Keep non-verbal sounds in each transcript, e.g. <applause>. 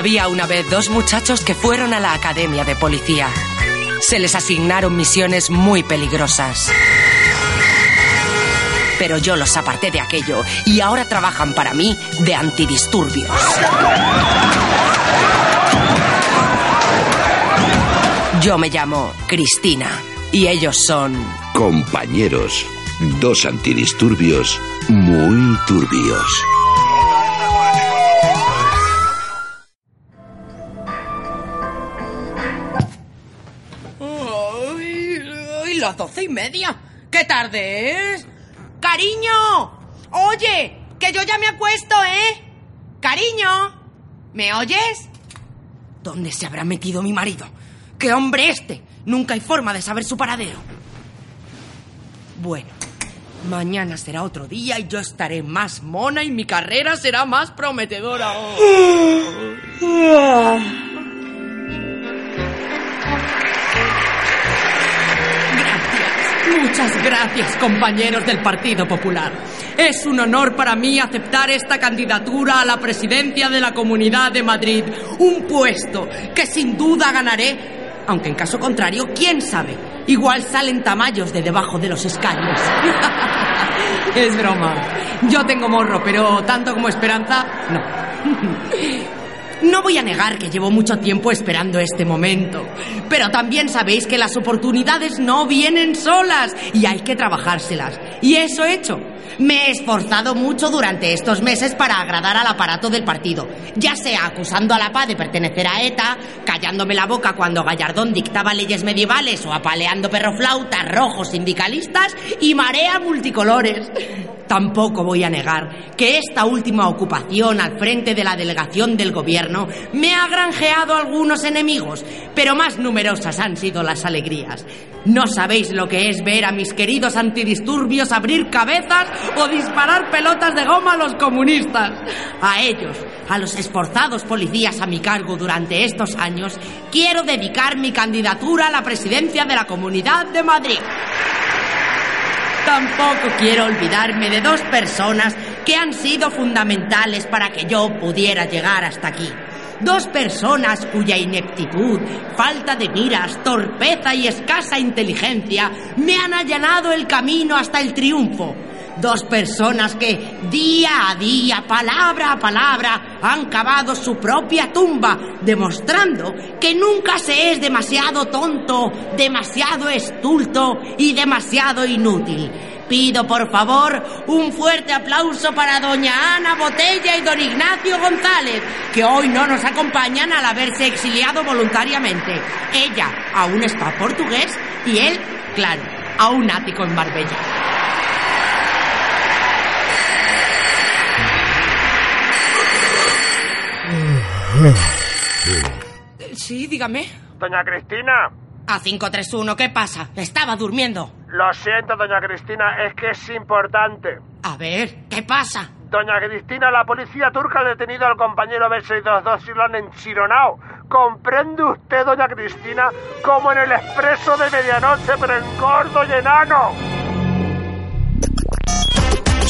Había una vez dos muchachos que fueron a la academia de policía. Se les asignaron misiones muy peligrosas. Pero yo los aparté de aquello y ahora trabajan para mí de antidisturbios. Yo me llamo Cristina y ellos son... Compañeros, dos antidisturbios muy turbios. Las doce y media! ¡Qué tarde es! ¡Cariño! ¡Oye! ¡Que yo ya me acuesto, eh! ¡Cariño! ¿Me oyes? ¿Dónde se habrá metido mi marido? ¡Qué hombre este! Nunca hay forma de saber su paradero. Bueno, mañana será otro día y yo estaré más mona y mi carrera será más prometedora. <gasps> gracias, compañeros del Partido Popular. Es un honor para mí aceptar esta candidatura a la presidencia de la Comunidad de Madrid, un puesto que sin duda ganaré aunque en caso contrario, quién sabe, igual salen tamallos de debajo de los escaños. <laughs> es broma. Yo tengo morro, pero tanto como esperanza, no. <laughs> No voy a negar que llevo mucho tiempo esperando este momento, pero también sabéis que las oportunidades no vienen solas y hay que trabajárselas. Y eso he hecho. Me he esforzado mucho durante estos meses para agradar al aparato del partido, ya sea acusando a la paz de pertenecer a ETA, callándome la boca cuando Gallardón dictaba leyes medievales o apaleando perroflautas rojos sindicalistas y marea multicolores. Tampoco voy a negar que esta última ocupación al frente de la delegación del gobierno me ha granjeado algunos enemigos, pero más numerosas han sido las alegrías. No sabéis lo que es ver a mis queridos antidisturbios abrir cabezas o disparar pelotas de goma a los comunistas. A ellos, a los esforzados policías a mi cargo durante estos años, quiero dedicar mi candidatura a la presidencia de la Comunidad de Madrid. Tampoco quiero olvidarme de dos personas que han sido fundamentales para que yo pudiera llegar hasta aquí. Dos personas cuya ineptitud, falta de miras, torpeza y escasa inteligencia me han allanado el camino hasta el triunfo. Dos personas que día a día, palabra a palabra, han cavado su propia tumba, demostrando que nunca se es demasiado tonto, demasiado estulto y demasiado inútil. Pido por favor un fuerte aplauso para doña Ana Botella y don Ignacio González, que hoy no nos acompañan al haberse exiliado voluntariamente. Ella a un spa portugués y él, claro, a un ático en Marbella. Sí, dígame. Doña Cristina, A 531, ¿qué pasa? Estaba durmiendo. lo siento, doña Cristina, es que es importante. A ver, ¿qué pasa? Doña Cristina, la policía turca ha detenido al compañero B622 y lo han enchironado. ¿Comprende usted, doña Cristina, como en el expreso de medianoche, pero en gordo y enano?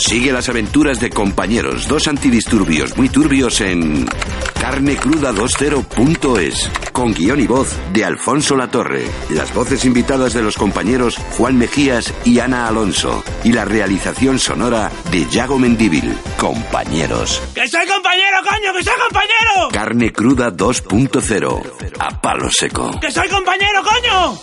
Sigue las aventuras de compañeros, dos antidisturbios muy turbios en carnecruda20.es, con guion y voz de Alfonso Latorre. Las voces invitadas de los compañeros Juan Mejías y Ana Alonso. Y la realización sonora de Yago Mendíbil. Compañeros. ¡Que soy compañero, coño! ¡Que soy compañero! Carne cruda 2.0. A palo seco. ¡Que soy compañero, coño!